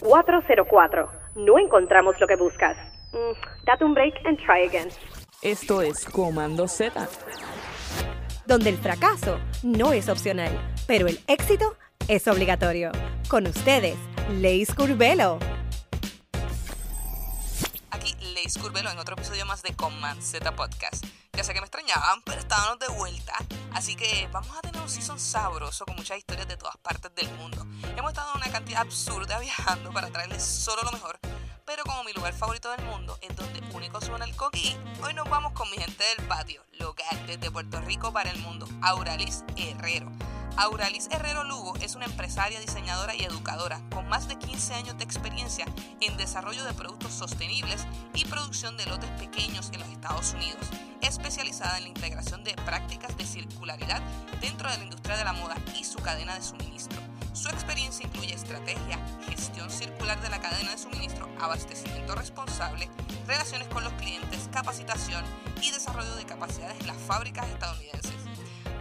404. No encontramos lo que buscas. Mm, date un break and try again. Esto es Comando Z. Donde el fracaso no es opcional, pero el éxito es obligatorio. Con ustedes, Leis Curvelo. Aquí Leis Curvelo en otro episodio más de Command Z Podcast. Ya sé que me extrañaban, pero estábamos de vuelta. Así que vamos a tener un season sabroso con muchas historias de todas partes del mundo. Hemos estado una cantidad absurda viajando para traerles solo lo mejor. Pero como mi lugar favorito del mundo es donde único suena el coquí, hoy nos vamos con mi gente del patio, local desde Puerto Rico para el mundo, Auralis Herrero. Auralis Herrero Lugo es una empresaria, diseñadora y educadora con más de 15 años de experiencia en desarrollo de productos sostenibles y producción de lotes pequeños en los Estados Unidos, especializada en la integración de prácticas de circularidad dentro de la industria de la moda y su cadena de suministro. Su experiencia incluye estrategia, gestión circular de la cadena de suministro, abastecimiento responsable, relaciones con los clientes, capacitación y desarrollo de capacidades en las fábricas estadounidenses.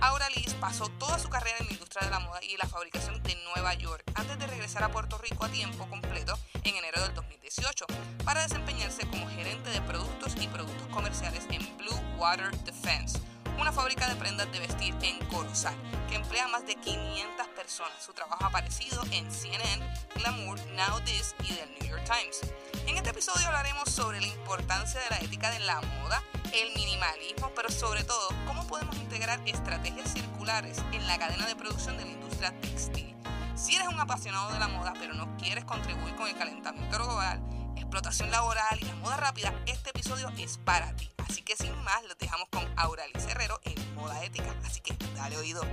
Auralis pasó toda su carrera en la industria de la moda y la fabricación de Nueva York antes de regresar a Puerto Rico a tiempo completo en enero del 2018 para desempeñarse como gerente de productos y productos comerciales en Blue Water Defense, una fábrica de prendas de vestir en Corozal que emplea a más de 500 personas. Su trabajo ha aparecido en CNN, Glamour, Now This y The New York Times. En este episodio hablaremos sobre la importancia de la ética de la moda, el minimalismo, pero sobre todo cómo podemos integrar estrategias circulares en la cadena de producción de la industria textil. Si eres un apasionado de la moda pero no quieres contribuir con el calentamiento global, explotación laboral y la moda rápida, este episodio es para ti. Así que sin más, los dejamos con Auralis Herrero en Moda Ética. Así que dale oído.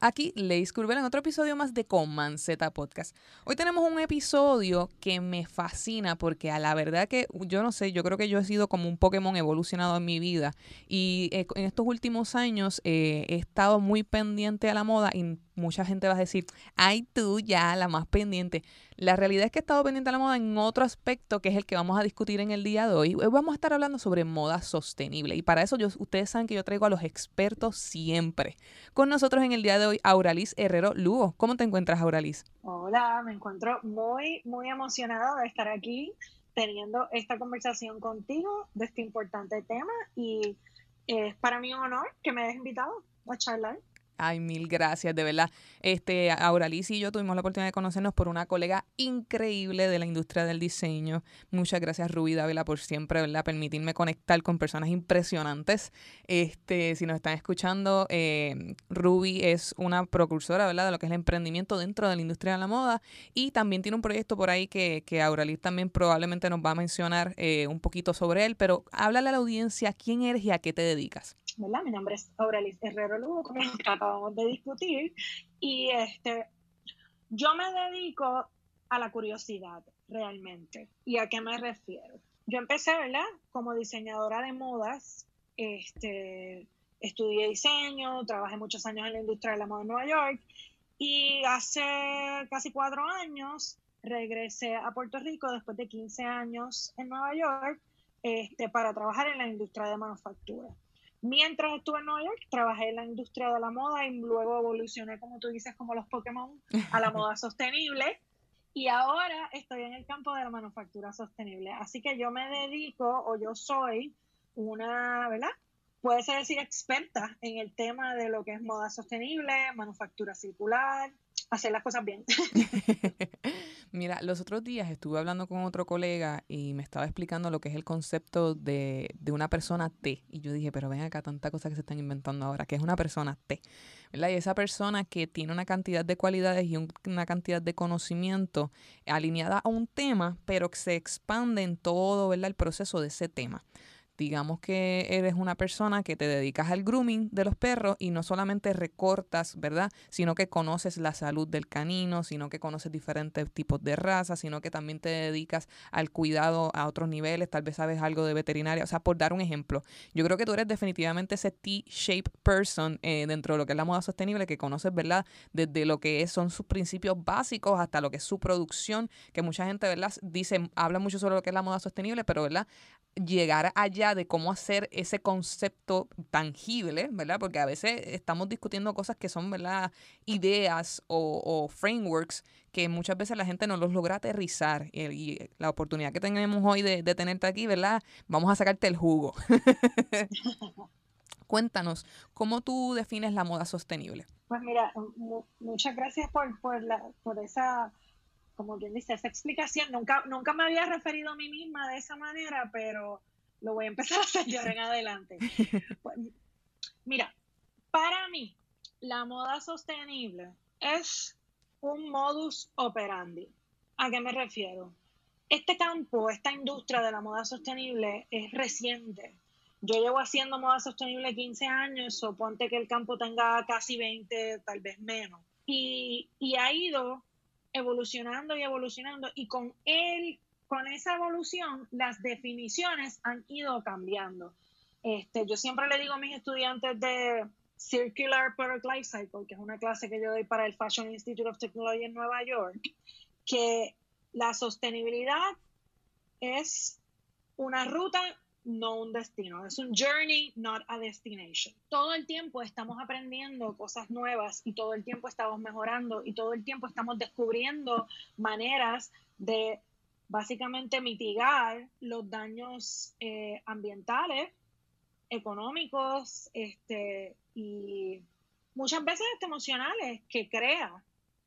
Aquí Leis Curvela en otro episodio más de Coman Z Podcast. Hoy tenemos un episodio que me fascina porque a la verdad que yo no sé, yo creo que yo he sido como un Pokémon evolucionado en mi vida y eh, en estos últimos años eh, he estado muy pendiente a la moda mucha gente va a decir, ay tú ya, la más pendiente. La realidad es que he estado pendiente a la moda en otro aspecto que es el que vamos a discutir en el día de hoy. Hoy vamos a estar hablando sobre moda sostenible y para eso yo, ustedes saben que yo traigo a los expertos siempre. Con nosotros en el día de hoy, Auralis Herrero Lugo. ¿Cómo te encuentras, Auralis? Hola, me encuentro muy, muy emocionada de estar aquí teniendo esta conversación contigo de este importante tema y es para mí un honor que me hayas invitado a charlar. Ay, mil gracias, de verdad. Este, Auraliz y yo tuvimos la oportunidad de conocernos por una colega increíble de la industria del diseño. Muchas gracias, Ruby Dávila, por siempre, ¿verdad? Permitirme conectar con personas impresionantes. Este, si nos están escuchando, eh, Ruby es una precursora, ¿verdad? De lo que es el emprendimiento dentro de la industria de la moda. Y también tiene un proyecto por ahí que, que Auraliz también probablemente nos va a mencionar eh, un poquito sobre él. Pero háblale a la audiencia quién eres y a qué te dedicas. ¿Verdad? Mi nombre es Aurelius Herrero Lugo, como acabamos de discutir, y este, yo me dedico a la curiosidad realmente. ¿Y a qué me refiero? Yo empecé, ¿verdad? Como diseñadora de modas, este, estudié diseño, trabajé muchos años en la industria de la moda en Nueva York, y hace casi cuatro años regresé a Puerto Rico después de 15 años en Nueva York este, para trabajar en la industria de manufactura. Mientras estuve en Nueva York, trabajé en la industria de la moda y luego evolucioné, como tú dices, como los Pokémon, a la moda sostenible. Y ahora estoy en el campo de la manufactura sostenible. Así que yo me dedico o yo soy una, ¿verdad? Puede ser decir experta en el tema de lo que es moda sostenible, manufactura circular, hacer las cosas bien. Mira, los otros días estuve hablando con otro colega y me estaba explicando lo que es el concepto de, de una persona T. Y yo dije, pero ven acá, tanta cosa que se están inventando ahora, que es una persona T. ¿verdad? Y esa persona que tiene una cantidad de cualidades y una cantidad de conocimiento alineada a un tema, pero que se expande en todo el proceso de ese tema digamos que eres una persona que te dedicas al grooming de los perros y no solamente recortas, ¿verdad? Sino que conoces la salud del canino, sino que conoces diferentes tipos de razas, sino que también te dedicas al cuidado a otros niveles, tal vez sabes algo de veterinaria, o sea, por dar un ejemplo, yo creo que tú eres definitivamente ese T-shape person eh, dentro de lo que es la moda sostenible, que conoces, ¿verdad? Desde lo que son sus principios básicos hasta lo que es su producción, que mucha gente, ¿verdad? Dice, habla mucho sobre lo que es la moda sostenible, pero, ¿verdad? Llegar allá de cómo hacer ese concepto tangible, ¿verdad? Porque a veces estamos discutiendo cosas que son, ¿verdad? Ideas o, frameworks que muchas veces la gente no los logra aterrizar. Y, la oportunidad que tenemos hoy de, de tenerte aquí, ¿verdad? Vamos a sacarte el jugo. Cuéntanos, ¿cómo tú defines la moda sostenible? Pues mira, muchas gracias por, por, la, por esa, como quien dice, esa explicación. Nunca, nunca me había referido a mí misma de esa manera, pero lo voy a empezar a hacer yo en adelante. Pues, mira, para mí, la moda sostenible es un modus operandi. ¿A qué me refiero? Este campo, esta industria de la moda sostenible es reciente yo llevo haciendo moda sostenible 15 años, suponte que el campo tenga casi 20, tal vez menos. Y, ha ido evolucionando y evolucionando y con él, con esa evolución, las definiciones han ido cambiando. Este, yo siempre le digo a mis estudiantes de Circular Product Life Cycle, que es una clase que yo doy para el Fashion Institute of Technology en Nueva York, que la sostenibilidad es una ruta no un destino. Es un journey, not a destination. Todo el tiempo estamos aprendiendo cosas nuevas y todo el tiempo estamos mejorando y todo el tiempo estamos descubriendo maneras de básicamente mitigar los daños eh, ambientales, económicos este, y muchas veces emocionales que crea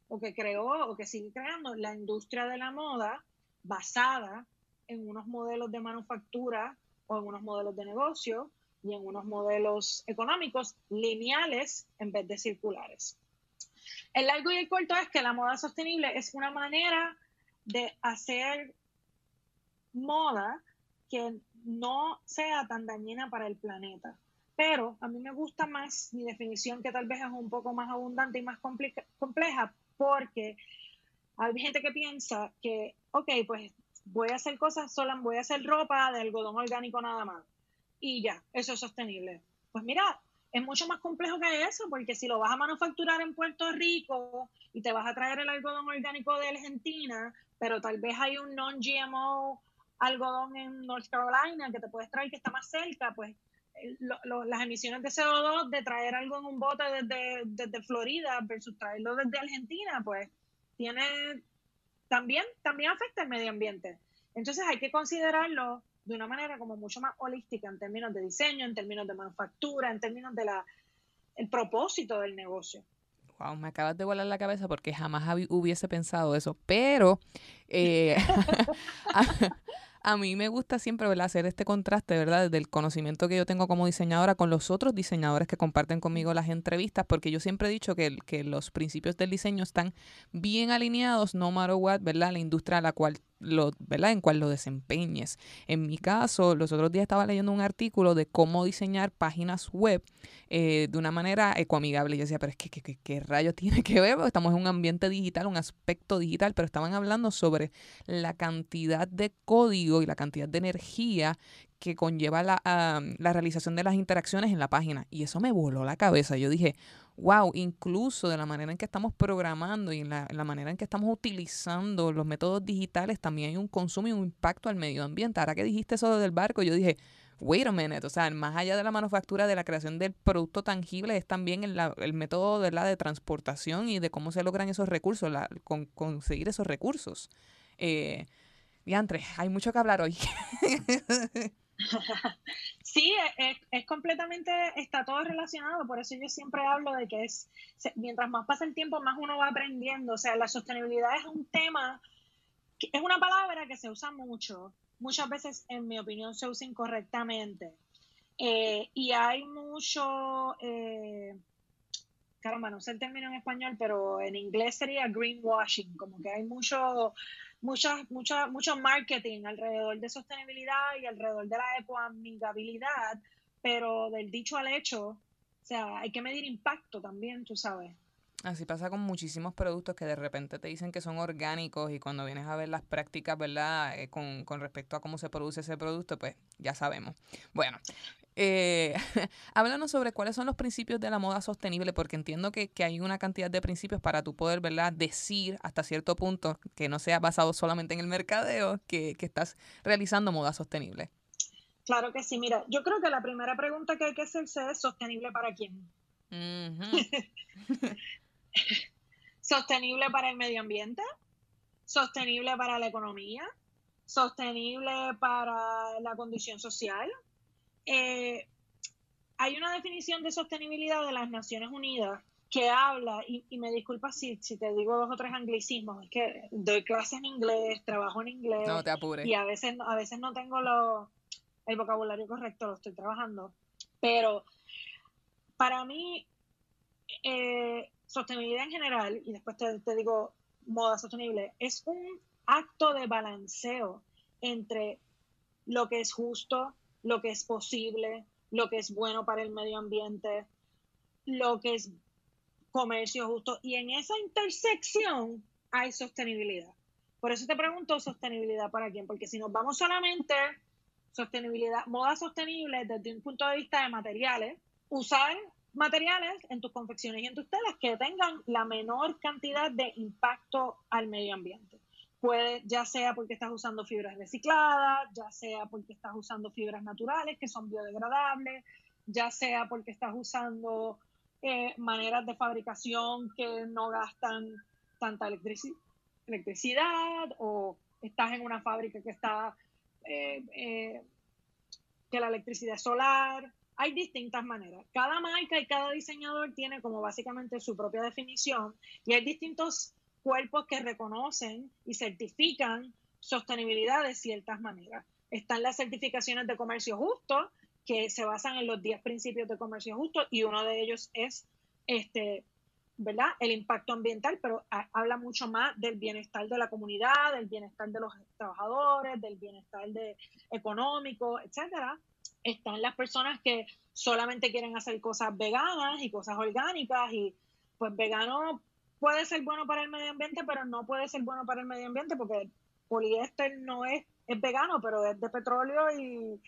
o que creó o que sigue creando la industria de la moda basada en unos modelos de manufactura o en unos modelos de negocio y en unos modelos económicos lineales en vez de circulares. El largo y el corto es que la moda sostenible es una manera de hacer moda que no sea tan dañina para el planeta. Pero a mí me gusta más mi definición que tal vez es un poco más abundante y más compleja porque hay gente que piensa que, ok, pues voy a hacer cosas solas, voy a hacer ropa de algodón orgánico nada más. Y ya, eso es sostenible. Pues mira, es mucho más complejo que eso, porque si lo vas a manufacturar en Puerto Rico y te vas a traer el algodón orgánico de Argentina, pero tal vez hay un non-GMO algodón en North Carolina que te puedes traer que está más cerca, pues las emisiones de CO2 de traer algo en un bote desde, desde Florida versus traerlo desde Argentina, pues tiene también, también afecta el medio ambiente. Entonces hay que considerarlo de una manera como mucho más holística en términos de diseño, en términos de manufactura, en términos de la el propósito del negocio. Wow, me acabas de volar la cabeza porque jamás hubiese pensado eso. Pero eh, mí me gusta siempre hacer este contraste, ¿verdad? Del conocimiento que yo tengo como diseñadora con los otros diseñadores que comparten conmigo las entrevistas, porque yo siempre he dicho que, que los principios del diseño están bien alineados, no matter what, ¿verdad? La industria a la cual lo, ¿verdad? En cual lo desempeñes. En mi caso, los otros días estaba leyendo un artículo de cómo diseñar páginas web eh, de una manera ecoamigable. Y yo decía, pero es que ¿qué, rayos tiene que ver? Estamos en un ambiente digital, un aspecto digital, pero estaban hablando sobre la cantidad de código y la cantidad de energía que conlleva la, la realización de las interacciones en la página. Y eso me voló la cabeza. Yo dije, wow, incluso de la manera en que estamos programando y en la, manera en que estamos utilizando los métodos digitales, también hay un consumo y un impacto al medio ambiente. Ahora que dijiste eso del barco, yo dije, wait a minute, o sea, más allá de la manufactura, de la creación del producto tangible, es también el, el método de la de transportación y de cómo se logran esos recursos, la, con, conseguir esos recursos. Eh, Diantre, hay mucho que hablar hoy. Sí, es, completamente, está todo relacionado, por eso yo siempre hablo de que es, mientras más pasa el tiempo, más uno va aprendiendo, o sea, la sostenibilidad es un tema, es una palabra que se usa mucho, muchas veces, en mi opinión, se usa incorrectamente, eh, y hay mucho, eh, caramba, no sé el término en español, pero en inglés sería greenwashing, como que hay mucho mucho, mucho, mucho marketing alrededor de sostenibilidad y alrededor de la ecoamigabilidad, pero del dicho al hecho, o sea, hay que medir impacto también, tú sabes. Así pasa con muchísimos productos que de repente te dicen que son orgánicos y cuando vienes a ver las prácticas, ¿verdad? Eh, con, con, respecto a cómo se produce ese producto, pues ya sabemos. Bueno, eh, háblanos sobre cuáles son los principios de la moda sostenible, porque entiendo que, hay una cantidad de principios para tú poder, ¿verdad?, decir hasta cierto punto que no sea basado solamente en el mercadeo, que, que estás realizando moda sostenible. Claro que sí. Mira, yo creo que la primera pregunta que hay que hacerse es sostenible para quién. sostenible para el medio ambiente, sostenible para la economía, sostenible para la condición social. Eh, hay una definición de sostenibilidad de las Naciones Unidas que habla, y, me disculpa si, si te digo dos o tres anglicismos, es que doy clases en inglés, trabajo en inglés. No te apures. Y a veces, a veces no tengo lo, el vocabulario correcto, lo estoy trabajando. Pero para mí, eh, sostenibilidad en general, y después te, te digo moda sostenible, es un acto de balanceo entre lo que es justo, lo que es posible, lo que es bueno para el medio ambiente, lo que es comercio justo. Y en esa intersección hay sostenibilidad. Por eso te pregunto sostenibilidad para quién, porque si nos vamos solamente sostenibilidad, moda sostenible desde un punto de vista de materiales, usar materiales en tus confecciones y en tus telas que tengan la menor cantidad de impacto al medio ambiente. Puede, ya sea porque estás usando fibras recicladas, ya sea porque estás usando fibras naturales que son biodegradables, ya sea porque estás usando eh, maneras de fabricación que no gastan tanta electricidad o estás en una fábrica que está eh, eh, que la electricidad solar. Hay distintas maneras. Cada marca y cada diseñador tiene como básicamente su propia definición y hay distintos cuerpos que reconocen y certifican sostenibilidad de ciertas maneras. Están las certificaciones de comercio justo, que se basan en los 10 principios de comercio justo y uno de ellos es este, ¿verdad? El impacto ambiental, pero habla mucho más del bienestar de la comunidad, del bienestar de los trabajadores, del bienestar de, económico, etcétera. Están las personas que solamente quieren hacer cosas veganas y cosas orgánicas y pues vegano puede ser bueno para el medio ambiente, pero no puede ser bueno para el medio ambiente porque poliéster no es, es vegano, pero es de petróleo y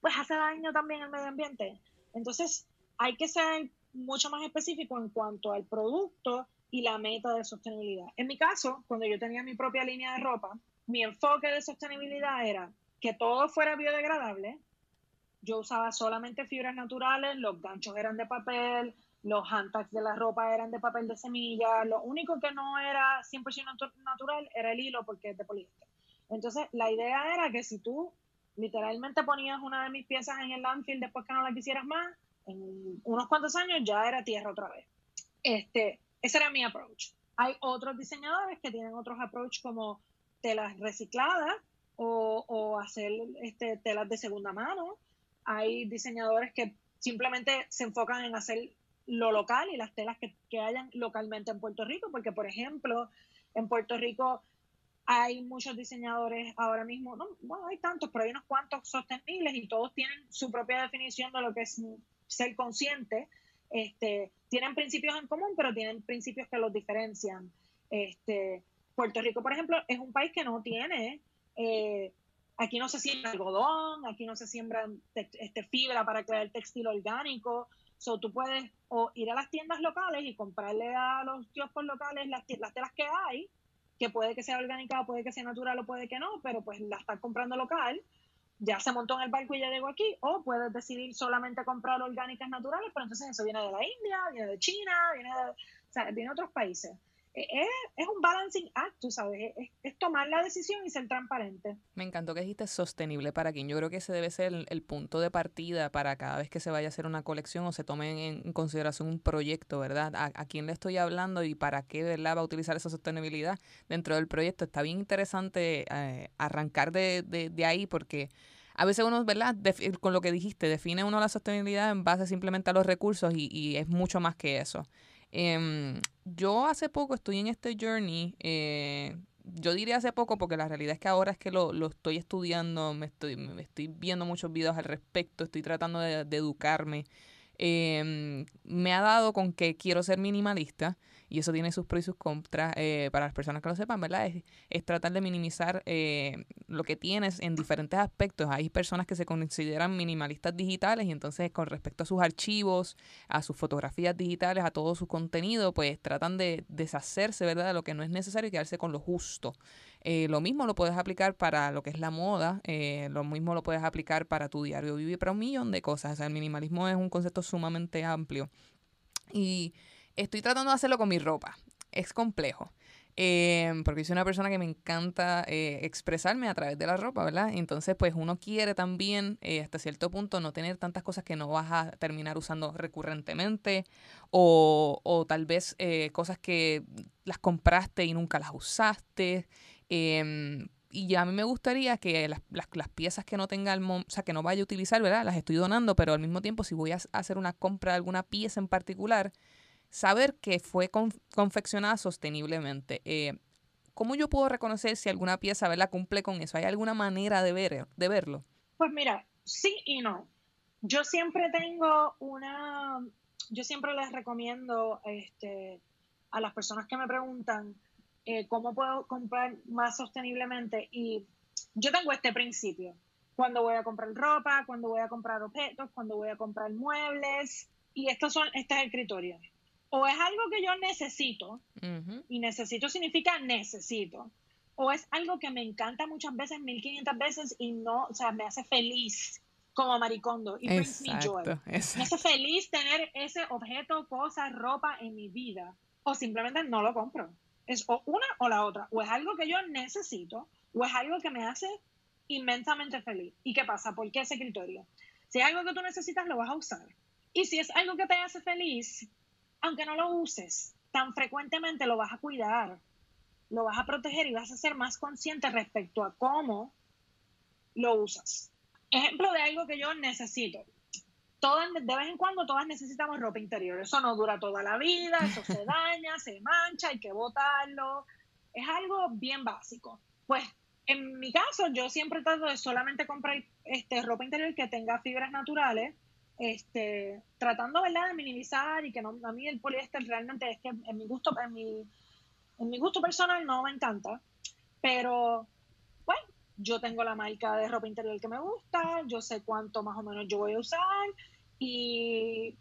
pues hace daño también al medio ambiente. Entonces, hay que ser mucho más específico en cuanto al producto y la meta de sostenibilidad. En mi caso, cuando yo tenía mi propia línea de ropa, mi enfoque de sostenibilidad era que todo fuera biodegradable. Yo usaba solamente fibras naturales, los ganchos eran de papel, los handtags de la ropa eran de papel de semilla, lo único que no era 100% natural era el hilo porque es de poliéster. Entonces, la idea era que si tú literalmente ponías una de mis piezas en el landfill después que no la quisieras más, en unos cuantos años ya era tierra otra vez. Este, ese era mi approach. Hay otros diseñadores que tienen otros approach como telas recicladas o, o hacer este, telas de segunda mano. Hay diseñadores que simplemente se enfocan en hacer lo local y las telas que, que hayan localmente en Puerto Rico, porque por ejemplo, en Puerto Rico hay muchos diseñadores ahora mismo, no, bueno, hay tantos, pero hay unos cuantos sostenibles y todos tienen su propia definición de lo que es ser consciente. Este, tienen principios en común, pero tienen principios que los diferencian. Este, Puerto Rico, por ejemplo, es un país que no tiene, eh, aquí no se siembra algodón, aquí no se siembra este, fibra para crear textil orgánico. So, tú puedes o ir a las tiendas locales y comprarle a los kioscos locales las, las telas que hay, que puede que sea orgánica, puede que sea natural o puede que no, pero pues la están comprando local, ya se montó en el barco y ya llegó aquí, o puedes decidir solamente comprar orgánicas naturales, pero entonces eso viene de la India, viene de China, viene de, o sea, viene de otros países. Es, un balancing act, sabes, es, tomar la decisión y ser transparente. Me encantó que dijiste sostenible para quien. Yo creo que ese debe ser el, punto de partida para cada vez que se vaya a hacer una colección o se tome en, consideración un proyecto, ¿verdad? A, quién le estoy hablando y para qué, ¿verdad? Va a utilizar esa sostenibilidad dentro del proyecto. Está bien interesante eh, arrancar de, ahí porque a veces uno, ¿verdad? con lo que dijiste, define uno la sostenibilidad en base simplemente a los recursos y es mucho más que eso. Eh, yo hace poco estoy en este journey, eh, yo diría hace poco porque la realidad es que ahora es que lo, lo estoy estudiando, me estoy, me estoy viendo muchos videos al respecto, estoy tratando de, educarme. Eh, me ha dado con que quiero ser minimalista y eso tiene sus pros y sus contras eh, para las personas que lo sepan, ¿verdad? Es, tratar de minimizar eh, lo que tienes en diferentes aspectos. Hay personas que se consideran minimalistas digitales y entonces con respecto a sus archivos, a sus fotografías digitales, a todo su contenido, pues tratan de deshacerse, ¿verdad? De lo que no es necesario y quedarse con lo justo. Eh, lo mismo lo puedes aplicar para lo que es la moda, lo mismo lo puedes aplicar para tu diario vivir, para un millón de cosas. O sea, el minimalismo es un concepto sumamente amplio. Y estoy tratando de hacerlo con mi ropa. Es complejo. Eh, porque soy una persona que me encanta eh, expresarme a través de la ropa, ¿verdad? Entonces, pues uno quiere también, eh, hasta cierto punto, no tener tantas cosas que no vas a terminar usando recurrentemente o, o tal vez eh, cosas que las compraste y nunca las usaste. Em, y ya a mí me gustaría que las, las, piezas que no tenga el o sea, que no vaya a utilizar, ¿verdad? Las estoy donando, pero al mismo tiempo, si voy a hacer una compra de alguna pieza en particular, saber que fue confeccionada sosteniblemente. Eh, ¿Cómo yo puedo reconocer si alguna pieza ¿verdad? cumple con eso? ¿Hay alguna manera de, ver, de verlo? Pues mira, sí y no. Yo siempre tengo una, yo siempre les recomiendo este, a las personas que me preguntan eh, cómo puedo comprar más sosteniblemente y yo tengo este principio. Cuando voy a comprar ropa, cuando voy a comprar objetos, cuando voy a comprar muebles y estos son, este es el criterio o es algo que yo necesito, y necesito significa necesito, o es algo que me encanta muchas veces, 1500 veces, y no, o sea, me hace feliz como maricondo, y brings me joy. Me hace feliz tener ese objeto, cosa, ropa en mi vida, o simplemente no lo compro. Es o una o la otra, o es algo que yo necesito, o es algo que me hace inmensamente feliz. ¿Y qué pasa? ¿Por qué ese criterio? Si es algo que tú necesitas, lo vas a usar. Y si es algo que te hace feliz, aunque no lo uses tan frecuentemente, lo vas a cuidar, lo vas a proteger y vas a ser más consciente respecto a cómo lo usas. Ejemplo de algo que yo necesito. Todas, de vez en cuando todas necesitamos ropa interior. Eso no dura toda la vida, eso se daña, se mancha, hay que botarlo. Es algo bien básico. Pues en mi caso, yo siempre trato de solamente comprar este, ropa interior que tenga fibras naturales este, tratando ¿verdad? de minimizar y que no, a mí el poliéster realmente es que en mi gusto, en mi, en mi gusto personal no me encanta, pero bueno, yo tengo la marca de ropa interior que me gusta, yo sé cuánto más o menos yo voy a usar y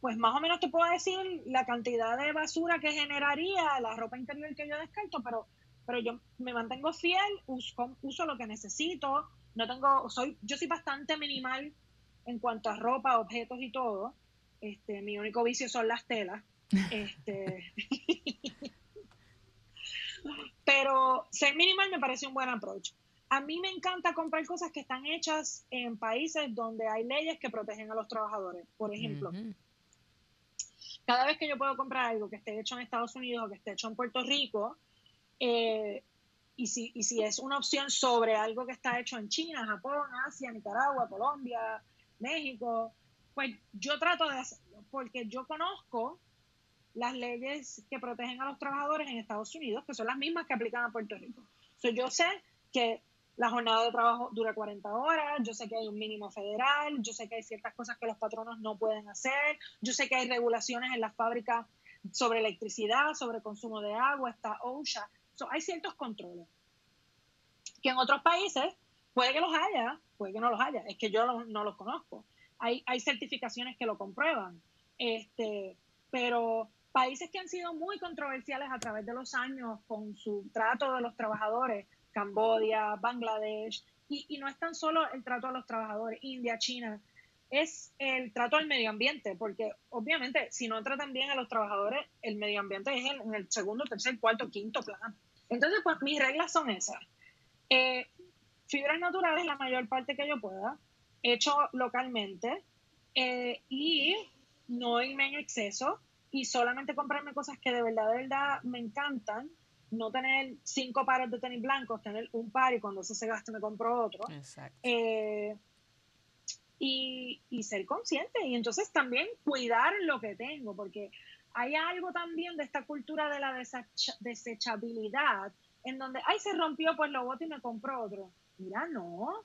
pues más o menos te puedo decir la cantidad de basura que generaría la ropa interior que yo descarto, pero, pero yo me mantengo fiel, uso, uso lo que necesito, no tengo, soy, yo soy bastante minimal en cuanto a ropa, objetos y todo. Este, mi único vicio son las telas. Este, pero ser minimal me parece un buen approach. A mí me encanta comprar cosas que están hechas en países donde hay leyes que protegen a los trabajadores. Por ejemplo, cada vez que yo puedo comprar algo que esté hecho en Estados Unidos o que esté hecho en Puerto Rico, eh, y, si, y si es una opción sobre algo que está hecho en China, Japón, Asia, Nicaragua, Colombia, México, pues yo trato de hacerlo, porque yo conozco las leyes que protegen a los trabajadores en Estados Unidos, que son las mismas que aplican a Puerto Rico. yo sé que la jornada de trabajo dura 40 horas, yo sé que hay un mínimo federal, yo sé que hay ciertas cosas que los patronos no pueden hacer, yo sé que hay regulaciones en las fábricas sobre electricidad, sobre consumo de agua, está OSHA, hay ciertos controles que en otros países puede que los haya, puede que no los haya, es que yo no los conozco. Hay, hay certificaciones que lo comprueban, este, pero países que han sido muy controversiales a través de los años con su trato de los trabajadores, Cambodia, Bangladesh, y, y no es tan solo el trato a los trabajadores, India, China, es el trato al medio ambiente, porque obviamente si no tratan bien a los trabajadores, el medio ambiente es en el segundo, tercer, cuarto, quinto plano. Entonces, pues mis reglas son esas. Eh, fibras naturales la mayor parte que yo pueda, hecho localmente eh, y no irme en exceso y solamente comprarme cosas que de verdad, de verdad me encantan. No tener cinco pares de tenis blancos, tener un par y cuando ese se gaste me compro otro. Eh, y, y, ser consciente y entonces también cuidar lo que tengo, porque hay algo también de esta cultura de la desechabilidad en donde, ay, se rompió, pues lo boto y me compro otro. Mira, no.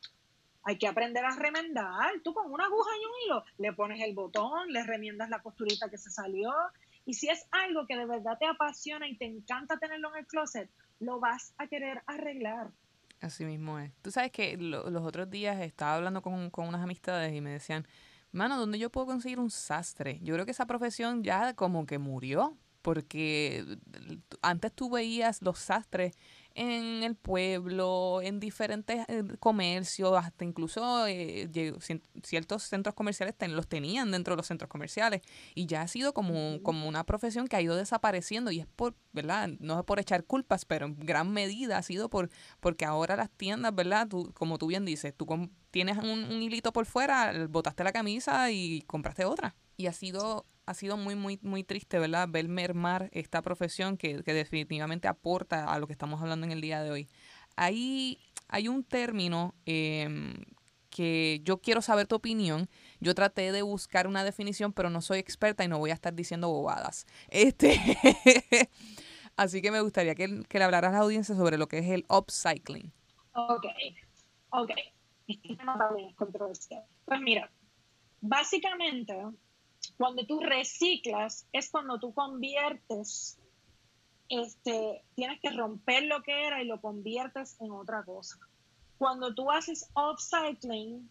Hay que aprender a remendar. Tú con una aguja y un hilo le pones el botón, le remiendas la costurita que se salió. Y si es algo que de verdad te apasiona y te encanta tenerlo en el closet, lo vas a querer arreglar. Así mismo es. Tú sabes que los otros días estaba hablando con, con unas amistades y me decían, mano, ¿dónde yo puedo conseguir un sastre? Yo creo que esa profesión ya como que murió. porque antes tú veías los sastres en el pueblo, en diferentes eh, comercios, hasta incluso eh, ciertos centros comerciales los tenían dentro de los centros comerciales y ya ha sido como, como una profesión que ha ido desapareciendo y es por, ¿verdad? No es por echar culpas, pero en gran medida ha sido por porque ahora las tiendas, ¿verdad? Tú, como tú bien dices, tú tienes un, un hilito por fuera, botaste la camisa y compraste otra. Y ha sido ha sido muy, muy, muy triste, ¿verdad? Ver mermar esta profesión que, que, definitivamente aporta a lo que estamos hablando en el día de hoy. Ahí hay un término em, que yo quiero saber tu opinión. Yo traté de buscar una definición, pero no soy experta y no voy a estar diciendo bobadas. Este, así que me gustaría que, que le hablaras a la audiencia sobre lo que es el upcycling. Ok, ok. Pues mira, básicamente cuando tú reciclas es cuando tú conviertes, este, tienes que romper lo que era y lo conviertes en otra cosa. Cuando tú haces upcycling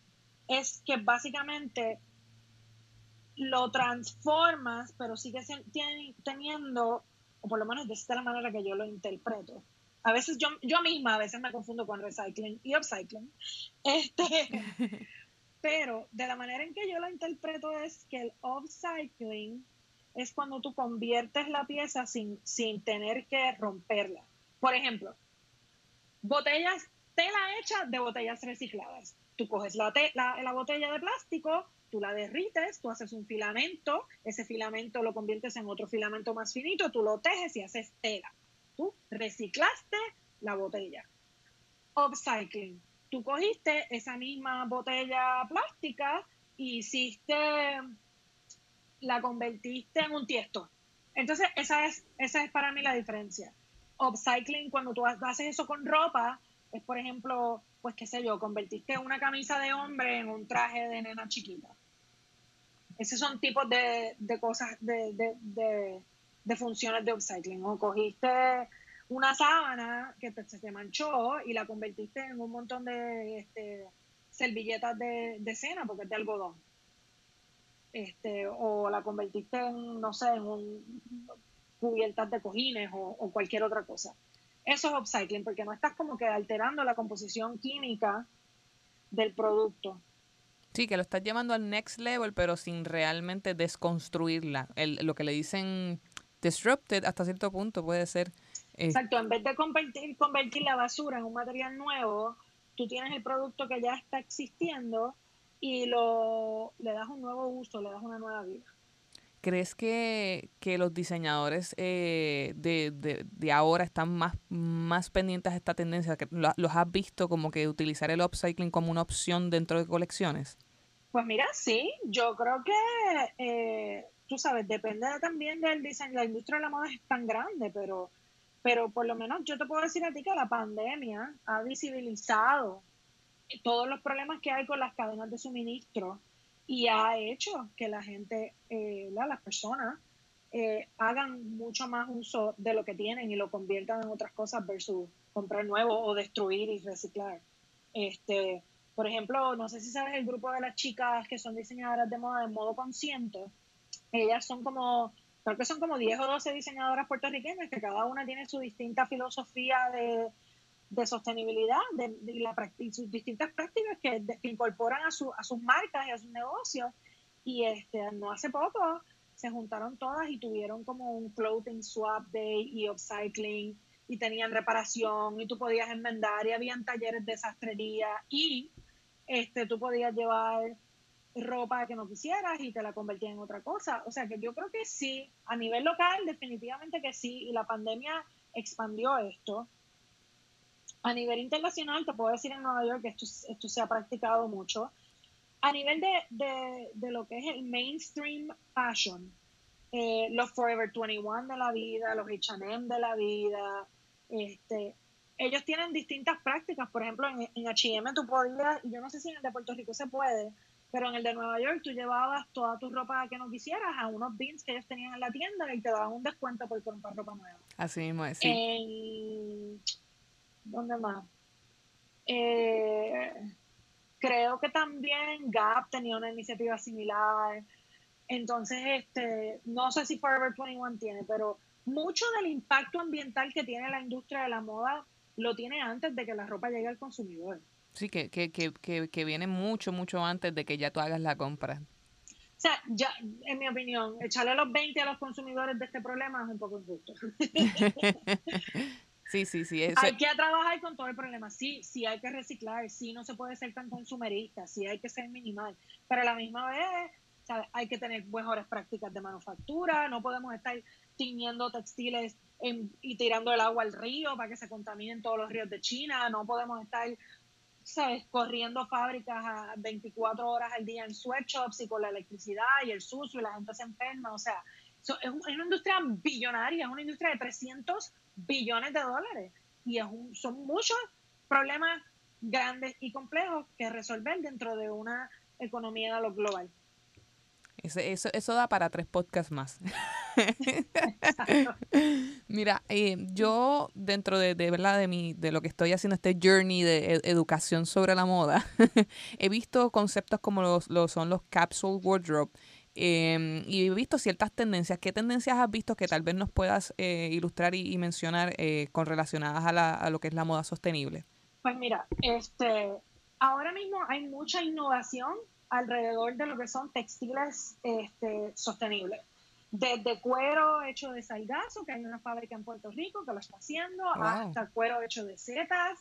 es que básicamente lo transformas, pero sigue teniendo, o por lo menos de esta manera que yo lo interpreto. A veces yo, yo misma a veces me confundo con recycling y upcycling. Este, Pero de la manera en que yo la interpreto es que el upcycling es cuando tú conviertes la pieza sin, sin tener que romperla. Por ejemplo, botellas, tela hecha de botellas recicladas. Tú coges la, la, la botella de plástico, tú la derrites, tú haces un filamento, ese filamento lo conviertes en otro filamento más finito, tú lo tejes y haces tela. Tú reciclaste la botella. Upcycling tú cogiste esa misma botella plástica y hiciste, la convertiste en un tiesto. Entonces, esa es, esa es para mí la diferencia. Upcycling, cuando tú haces eso con ropa, es por ejemplo, pues qué sé yo, convertiste una camisa de hombre en un traje de nena chiquita. Esos son tipos de, cosas, de, de, de funciones de upcycling. O cogiste una sábana que se te manchó y la convertiste en un montón de este, servilletas de, cena porque es de algodón. Este, o la convertiste en, no sé, en un, cubiertas de cojines o, cualquier otra cosa. Eso es upcycling porque no estás como que alterando la composición química del producto. Sí, que lo estás llevando al next level, pero sin realmente desconstruirla. El, lo que le dicen disrupted hasta cierto punto puede ser Exacto, en vez de convertir, convertir la basura en un material nuevo, tú tienes el producto que ya está existiendo y lo, le das un nuevo uso, le das una nueva vida. ¿Crees que, los diseñadores eh, de, ahora están más, más pendientes de esta tendencia? que ¿Los has visto como que utilizar el upcycling como una opción dentro de colecciones? Pues mira, sí, yo creo que, eh, tú sabes, depende también del diseño. La industria de la moda es tan grande, pero pero por lo menos yo te puedo decir a ti que la pandemia ha visibilizado todos los problemas que hay con las cadenas de suministro y ha hecho que la gente, eh, las personas, eh, hagan mucho más uso de lo que tienen y lo conviertan en otras cosas versus comprar nuevo o destruir y reciclar. Este, por ejemplo, no sé si sabes el grupo de las chicas que son diseñadoras de moda de modo consciente. Ellas son como creo que son como 10 o 12 diseñadoras puertorriqueñas que cada una tiene su distinta filosofía de, sostenibilidad de, y sus distintas prácticas que, incorporan a, su, a sus marcas y a sus negocios. Y este, no hace poco se juntaron todas y tuvieron como un clothing swap day y upcycling y tenían reparación y tú podías enmendar y habían talleres de sastrería y este, tú podías llevar ropa que no quisieras y te la convertía en otra cosa. O sea que yo creo que sí, a nivel local definitivamente que sí, y la pandemia expandió esto. A nivel internacional, te puedo decir en Nueva York que esto, esto se ha practicado mucho. A nivel de, de, lo que es el mainstream fashion, eh, los Forever 21 de la vida, los H&M de la vida, este, ellos tienen distintas prácticas. Por ejemplo, en, en H&M tú podías, yo no sé si en el de Puerto Rico se puede, pero en el de Nueva York tú llevabas toda tu ropa que no quisieras a unos bins que ellos tenían en la tienda y te daban un descuento por comprar ropa nueva. Así mismo es. ¿Dónde más? Eh, creo que también Gap tenía una iniciativa similar. Entonces, este, no sé si Forever 21 tiene, pero mucho del impacto ambiental que tiene la industria de la moda lo tiene antes de que la ropa llegue al consumidor. Sí, que, que, que, que, viene mucho, mucho antes de que ya tú hagas la compra. O sea, ya, en mi opinión, echarle los 20 a los consumidores de este problema es un poco injusto. sí, sí, sí. Hay que trabajar con todo el problema. Sí, sí hay que reciclar, sí no se puede ser tan consumerista, sí hay que ser minimal, pero a la misma vez hay que tener mejores prácticas de manufactura, no podemos estar tiñendo textiles y tirando el agua al río para que se contaminen todos los ríos de China, no podemos estar ¿sabes? corriendo fábricas a 24 horas al día en sweatshops y con la electricidad y el sucio y la gente se enferma, o sea, es, una industria billonaria, es una industria de 300 billones de dólares y es son muchos problemas grandes y complejos que resolver dentro de una economía de lo global. Eso, eso, da para tres podcasts más. Mira, eh, yo dentro de, de, ¿verdad? de, mi, de lo que estoy haciendo, este journey de educación sobre la moda, he visto conceptos como los, son los capsule wardrobe em, y he visto ciertas tendencias. ¿Qué tendencias has visto que tal vez nos puedas eh, ilustrar y, mencionar eh, con relacionadas a, la, a lo que es la moda sostenible? Pues mira, este, ahora mismo hay mucha innovación alrededor de lo que son textiles este, sostenibles. Desde cuero hecho de salgazo, que hay una fábrica en Puerto Rico que lo está haciendo, hasta cuero hecho de setas,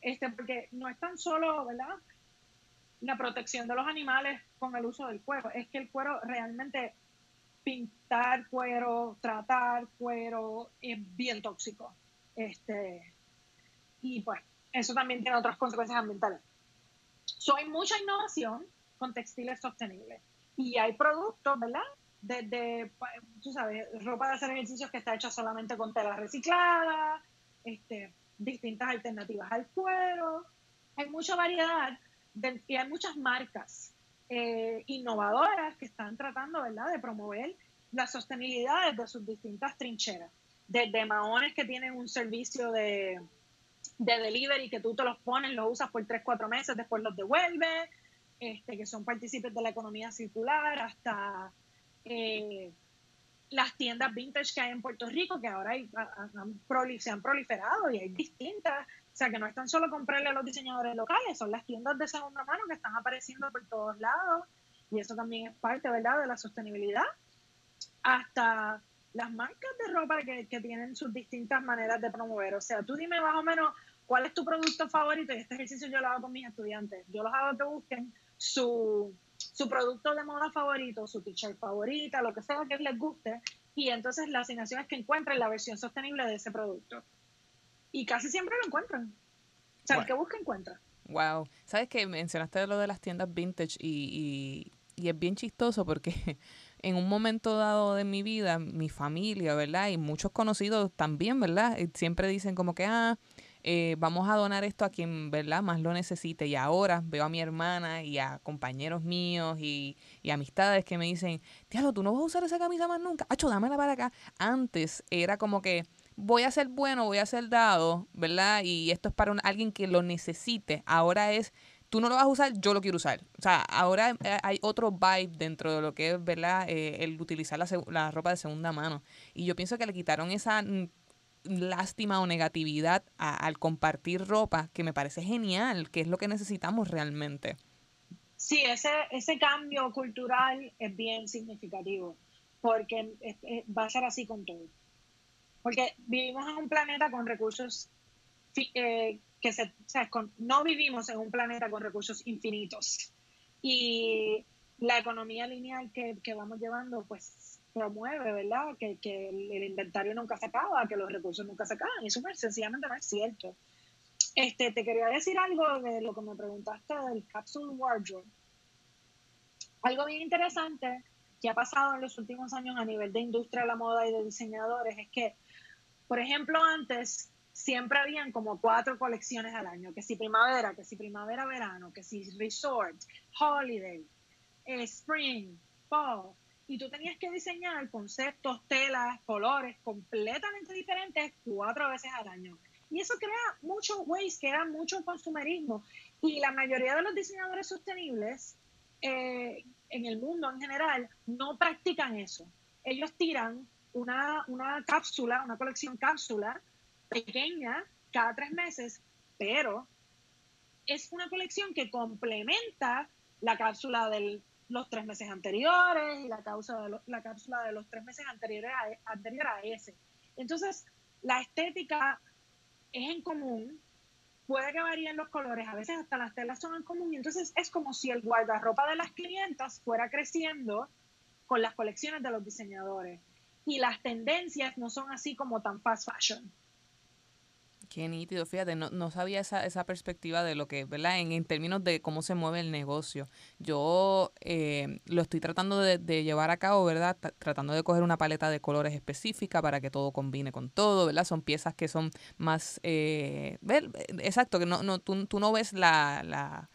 este, porque no es tan solo, ¿verdad? La protección de los animales con el uso del cuero, es que el cuero realmente pintar cuero, tratar cuero es bien tóxico. Este, y pues eso también tiene otras consecuencias ambientales. So, hay mucha innovación, con textiles sostenibles. Y hay productos, ¿verdad? Desde, tú sabes, ropa de hacer ejercicios que está hecha solamente con tela reciclada, este, distintas alternativas al cuero. Hay mucha variedad y hay muchas marcas eh, innovadoras que están tratando, ¿verdad?, de promover la sostenibilidad desde sus distintas trincheras. Desde maones que tienen un servicio de, de delivery que tú te los pones, los usas por 3, 4 meses, después los devuelves, este, que son partícipes de la economía circular, hasta eh, las tiendas vintage que hay en Puerto Rico, que ahora se han proliferado y hay distintas. O sea, que no es tan solo comprarle a los diseñadores locales, son las tiendas de segunda mano que están apareciendo por todos lados. Y eso también es parte, ¿verdad?, de la sostenibilidad. Hasta las marcas de ropa que, que tienen sus distintas maneras de promover. O sea, tú dime más o menos cuál es tu producto favorito y este ejercicio yo lo hago con mis estudiantes. Yo los hago que busquen su, su producto de moda favorito, su t-shirt favorita, lo que sea que les guste, y entonces la asignación es que encuentren la versión sostenible de ese producto. Y casi siempre lo encuentran. O sea, el que busca encuentra. Wow. ¿Sabes que mencionaste lo de las tiendas vintage y, y, y es bien chistoso porque en un momento dado de mi vida, mi familia, ¿verdad? Y muchos conocidos también, ¿verdad? Siempre dicen como que, ah, eh, vamos a donar esto a quien, ¿verdad?, más lo necesite. Y ahora veo a mi hermana y a compañeros míos y, amistades que me dicen, Diablo, tú no vas a usar esa camisa más nunca. Acho, dámela para acá. Antes era como que voy a ser bueno, voy a ser dado, ¿verdad? Y esto es para alguien que lo necesite. Ahora es, tú no lo vas a usar, yo lo quiero usar. O sea, ahora eh, hay otro vibe dentro de lo que es, ¿verdad? Eh, el utilizar la, la ropa de segunda mano. Y yo pienso que le quitaron esa lástima o negatividad al compartir ropa, que me parece genial, que es lo que necesitamos realmente. Sí, ese, ese cambio cultural es bien significativo, porque va a ser así con todo. Porque vivimos en un planeta con recursos eh, que se, no vivimos en un planeta con recursos infinitos. Y la economía lineal que, que vamos llevando, pues promueve, ¿verdad? Que, que el, inventario nunca se acaba, que los recursos nunca se acaban. Y eso sencillamente no es cierto. Este, te quería decir algo de lo que me preguntaste del capsule wardrobe. Algo bien interesante que ha pasado en los últimos años a nivel de industria de la moda y de diseñadores es que, por ejemplo, antes siempre habían como cuatro colecciones al año, que si primavera, que si primavera-verano, que si resort, holiday, eh, spring, fall y tú tenías que diseñar conceptos, telas, colores completamente diferentes cuatro veces al año. Y eso crea mucho waste, crea mucho consumerismo. Y la mayoría de los diseñadores sostenibles eh, en el mundo en general no practican eso. Ellos tiran una, una cápsula, una colección cápsula pequeña cada tres meses, pero es una colección que complementa la cápsula de los tres meses anteriores y la, cápsula de, la cápsula de los tres meses anteriores a, anterior a ese. Entonces, la estética es en común, puede que varíen los colores, a veces hasta las telas son en común, y entonces es como si el guardarropa de las clientas fuera creciendo con las colecciones de los diseñadores. Y las tendencias no son así como tan fast fashion. Qué nítido, fíjate, no, no sabía esa, esa perspectiva de lo que, ¿verdad? En, en términos de cómo se mueve el negocio. Yo eh, lo estoy tratando de, de, llevar a cabo, ¿verdad? tratando de coger una paleta de colores específica para que todo combine con todo, ¿verdad? Son piezas que son más, eh, exacto, que no, no, tú, tú no ves la, la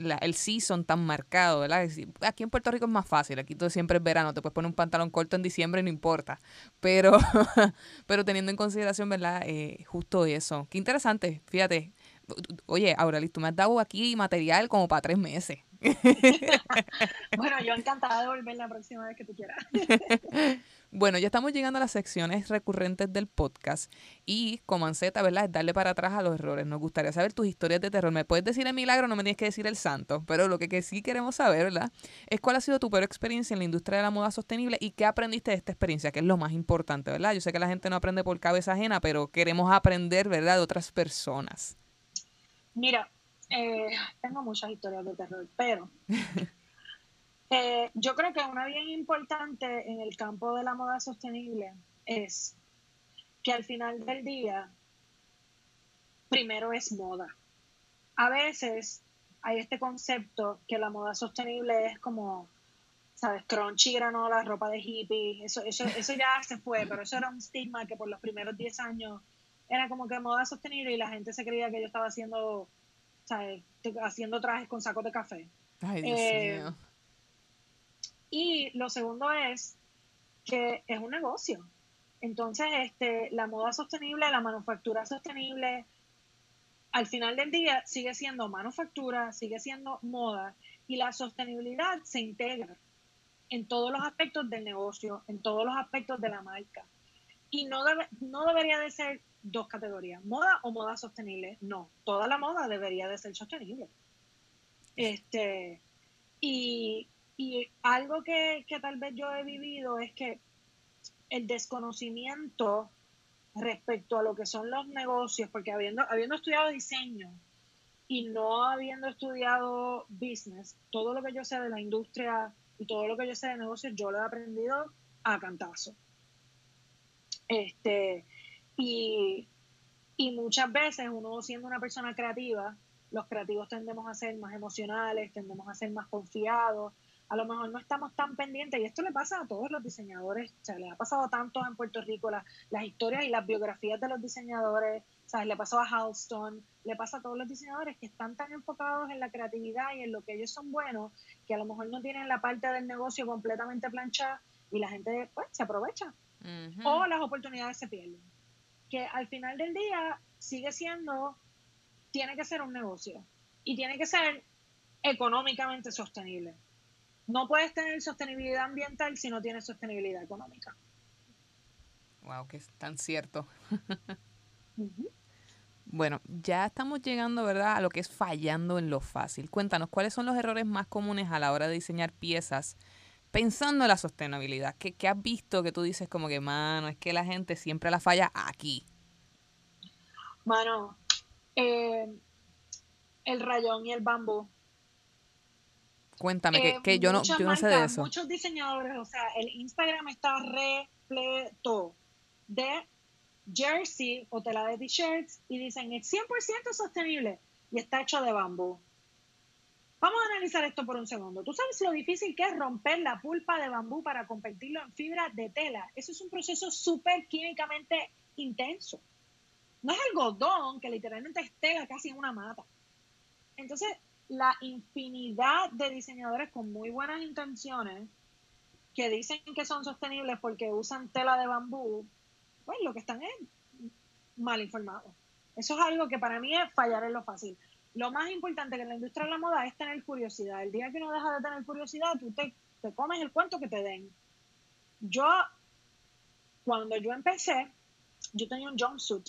la, el season tan marcado, ¿verdad? Aquí en Puerto Rico es más fácil, aquí todo siempre es verano, te puedes poner un pantalón corto en diciembre y no importa, pero, pero teniendo en consideración, ¿verdad? Eh, justo eso. Qué interesante, fíjate. Oye, Aureli, tú me has dado aquí material como para tres meses. bueno, yo encantada de volver la próxima vez que tú quieras. Bueno, ya estamos llegando a las secciones recurrentes del podcast y como anceta, ¿verdad? Es darle para atrás a los errores. Nos gustaría saber tus historias de terror. Me puedes decir el milagro, no me tienes que decir el santo, pero lo que, que sí queremos saber, ¿verdad? Es cuál ha sido tu peor experiencia en la industria de la moda sostenible y qué aprendiste de esta experiencia, que es lo más importante, ¿verdad? Yo sé que la gente no aprende por cabeza ajena, pero queremos aprender, ¿verdad? De otras personas. Mira, eh, tengo muchas historias de terror, pero Eh, yo creo que una bien importante en el campo de la moda sostenible es que al final del día, primero es moda. A veces hay este concepto que la moda sostenible es como, ¿sabes? Crunchy, granola, ropa de hippie. Eso, eso, eso ya se fue, pero eso era un estigma que por los primeros 10 años era como que moda sostenible y la gente se creía que yo estaba haciendo, ¿sabes? Haciendo trajes con sacos de café. Ay, Dios eh, mío y lo segundo es que es un negocio. Entonces, este, la moda sostenible, la manufactura sostenible, al final del día sigue siendo manufactura, sigue siendo moda y la sostenibilidad se integra en todos los aspectos del negocio, en todos los aspectos de la marca. Y no, debe, no debería de ser dos categorías, moda o moda sostenible. No, toda la moda debería de ser sostenible. Este, y y algo que, tal vez yo he vivido es que el desconocimiento respecto a lo que son los negocios, porque habiendo, habiendo estudiado diseño y no habiendo estudiado business, todo lo que yo sé de la industria y todo lo que yo sé de negocios, yo lo he aprendido a cantazo. Este, y, y muchas veces uno siendo una persona creativa, los creativos tendemos a ser más emocionales, tendemos a ser más confiados, a lo mejor no estamos tan pendientes, y esto le pasa a todos los diseñadores, o sea, le ha pasado tanto en Puerto Rico, las historias y las biografías de los diseñadores, o sea, le pasó a Halston, le pasa a todos los diseñadores que están tan enfocados en la creatividad y en lo que ellos son buenos, que a lo mejor no tienen la parte del negocio completamente planchada y la gente pues se aprovecha. O las oportunidades se pierden. Que al final del día sigue siendo, tiene que ser un negocio y tiene que ser económicamente sostenible no puedes tener sostenibilidad ambiental si no tienes sostenibilidad económica. Wow, que es tan cierto. Bueno, ya estamos llegando, ¿verdad?, a lo que es fallando en lo fácil. Cuéntanos, ¿cuáles son los errores más comunes a la hora de diseñar piezas pensando en la sostenibilidad? ¿Qué, qué has visto que tú dices como que, mano, es que la gente siempre la falla aquí? Mano, eh, el rayón y el bambú Cuéntame, que, que yo, no, yo no sé de eso. Muchos diseñadores, o sea, el Instagram está repleto de jersey o tela de t-shirts y dicen es 100% sostenible y está hecho de bambú. Vamos a analizar esto por un segundo. ¿Tú sabes lo difícil que es romper la pulpa de bambú para convertirlo en fibra de tela? Eso es un proceso súper químicamente intenso. No es algodón, que literalmente es tela casi en una mata. Entonces, la infinidad de diseñadores con muy buenas intenciones que dicen que son sostenibles porque usan tela de bambú, pues lo que están es mal informados. Eso es algo que para mí es fallar en lo fácil. lo más importante que en la industria de la moda es tener curiosidad. El día que no dejas de tener curiosidad, tú te, te comes el cuento que te den. Yo, cuando yo empecé, yo tenía un jumpsuit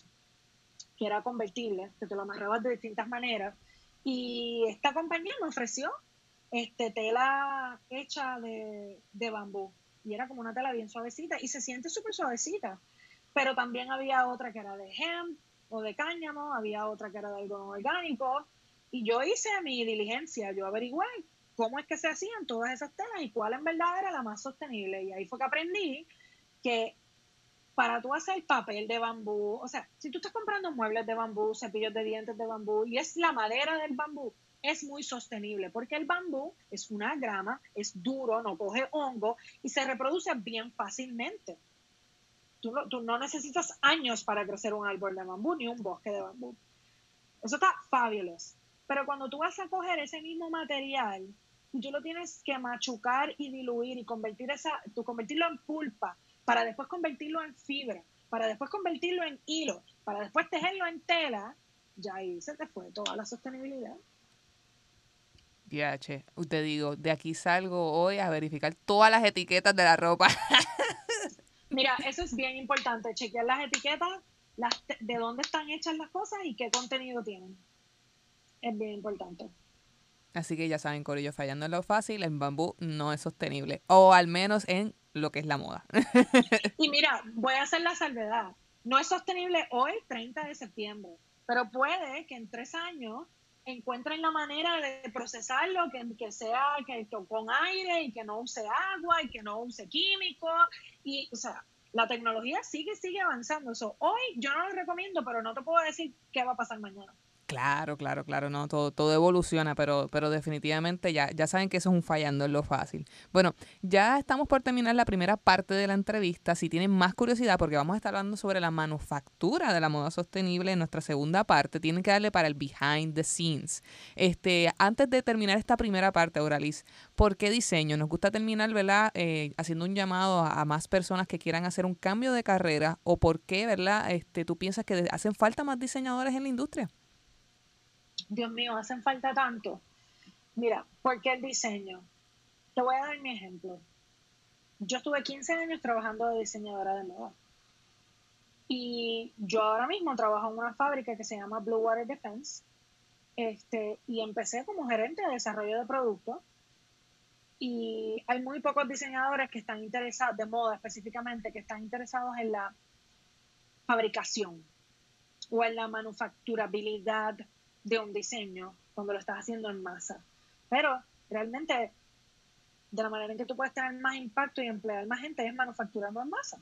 que era convertible, que te lo amarrabas de distintas maneras, y esta compañía me ofreció este, tela hecha de, de bambú, y era como una tela bien suavecita, y se siente súper suavecita, pero también había otra que era de hemp, o de cáñamo, había otra que era de algodón orgánico, y yo hice mi diligencia, yo averigüé cómo es que se hacían todas esas telas y cuál en verdad era la más sostenible. Y ahí fue que aprendí que para tú hacer papel de bambú, o sea, si tú estás comprando muebles de bambú, cepillos de dientes de bambú y es la madera del bambú, es muy sostenible porque el bambú es una grama, es duro, no coge hongo y se reproduce bien fácilmente. Tú no, tú no necesitas años para crecer un árbol de bambú ni un bosque de bambú. Eso está fabuloso. Pero cuando tú vas a coger ese mismo material y tú lo tienes que machucar y diluir y convertir esa, tú convertirlo en pulpa, para después convertirlo en fibra, para después convertirlo en hilo, para después tejerlo en tela, ya ahí se te fue toda la sostenibilidad. Ya, che, te digo, de aquí salgo hoy a verificar todas las etiquetas de la ropa. Mira, eso es bien importante, chequear las etiquetas, las, de dónde están hechas las cosas y qué contenido tienen. Es bien importante. Así que ya saben, Corillo, fallando en lo fácil, en bambú no es sostenible. O al menos en lo que es la moda. y mira, voy a hacer la salvedad. No es sostenible hoy, 30 de septiembre, pero puede que en tres años encuentren la manera de procesarlo, que, que sea que, con aire y que no use agua y que no use químicos. Y, o sea, la tecnología sigue, sigue avanzando. hoy yo no lo recomiendo, pero no te puedo decir qué va a pasar mañana. Claro, claro, claro, no, todo, todo evoluciona, pero, pero definitivamente ya, ya saben que eso es un fallando en lo fácil. Bueno, ya estamos por terminar la primera parte de la entrevista. Si tienen más curiosidad, porque vamos a estar hablando sobre la manufactura de la moda sostenible en nuestra segunda parte, tienen que darle para el behind the scenes. Este, antes de terminar esta primera parte, Auralis, ¿por qué diseño? Nos gusta terminar, ¿verdad? Eh, haciendo un llamado a, a, más personas que quieran hacer un cambio de carrera o por qué, ¿verdad? Este, tú piensas que hacen falta más diseñadores en la industria. Dios mío, hacen falta tanto. Mira, ¿por qué el diseño? Te voy a dar mi ejemplo. Yo estuve 15 años trabajando de diseñadora de moda. Y yo ahora mismo trabajo en una fábrica que se llama Blue Water Defense. Este, y empecé como gerente de desarrollo de productos. Y hay muy pocos diseñadores que están interesados, de moda específicamente, que están interesados en la fabricación o en la manufacturabilidad de un diseño cuando lo estás haciendo en masa. Pero realmente, de la manera en que tú puedes tener más impacto y emplear más gente es manufacturando en masa.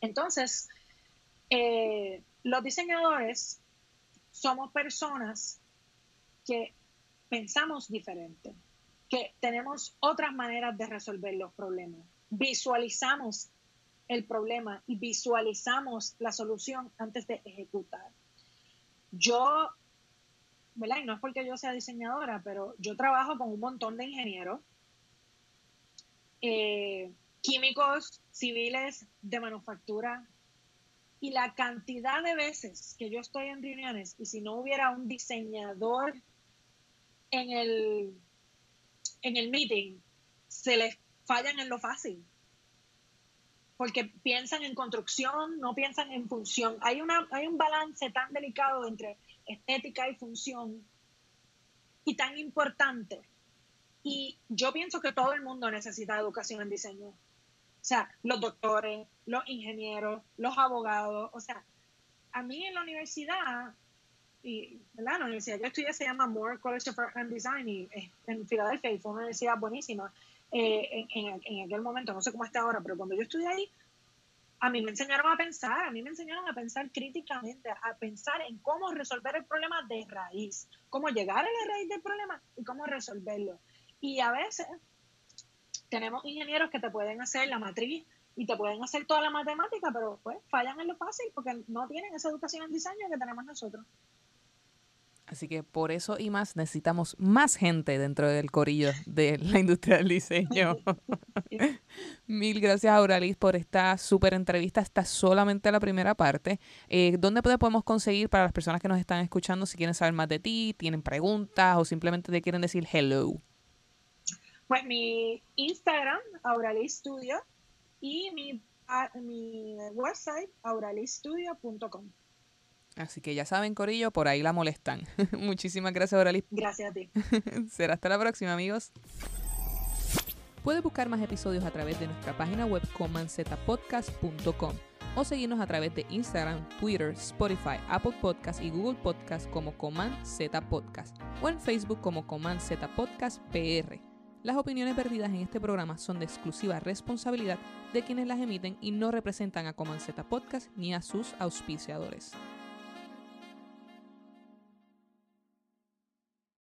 Entonces, eh, los diseñadores somos personas que pensamos diferente, que tenemos otras maneras de resolver los problemas. Visualizamos el problema y visualizamos la solución antes de ejecutar yo, ¿verdad? Y no es porque yo sea diseñadora, pero yo trabajo con un montón de ingenieros, eh, químicos, civiles, de manufactura. Y la cantidad de veces que yo estoy en reuniones y si no hubiera un diseñador en el, en el meeting, se les fallan en lo fácil porque piensan en construcción, no piensan en función. Hay, una, hay un balance tan delicado entre estética y función y tan importante. Y yo pienso que todo el mundo necesita educación en diseño. O sea, los doctores, los ingenieros, los abogados. O sea, a mí en la universidad, y la universidad yo estudié se llama Moore College of Art and Design y, en Filadelfia y fue una universidad buenísima. Eh, en, aquel momento, no sé cómo está ahora, pero cuando yo estudié ahí, a mí me enseñaron a pensar, a mí me enseñaron a pensar críticamente, a pensar en cómo resolver el problema de raíz, cómo llegar a la raíz del problema y cómo resolverlo. Y a veces tenemos ingenieros que te pueden hacer la matriz y te pueden hacer toda la matemática, pero pues fallan en lo fácil porque no tienen esa educación en diseño que tenemos nosotros. Así que por eso y más necesitamos más gente dentro del corillo de la industria del diseño. Mil gracias, Auralis, por esta súper entrevista. Esta es solamente la primera parte. Eh, ¿Dónde podemos conseguir para las personas que nos están escuchando si quieren saber más de ti, tienen preguntas o simplemente te quieren decir hello? Pues mi Instagram, Auralis Studio, y mi, mi website, auralistudio.com. Así que ya saben, Corillo, por ahí la molestan. Muchísimas gracias, Auralis. Gracias a ti. Será hasta la próxima, amigos. Puedes buscar más episodios a través de nuestra página web comanzetapodcast.com o seguirnos a través de Instagram, Twitter, Spotify, Apple Podcast y Google Podcast como Coman Z Podcast o en Facebook como Coman Z Podcast PR. Las opiniones vertidas en este programa son de exclusiva responsabilidad de quienes las emiten y no representan a Coman Z Podcast ni a sus auspiciadores.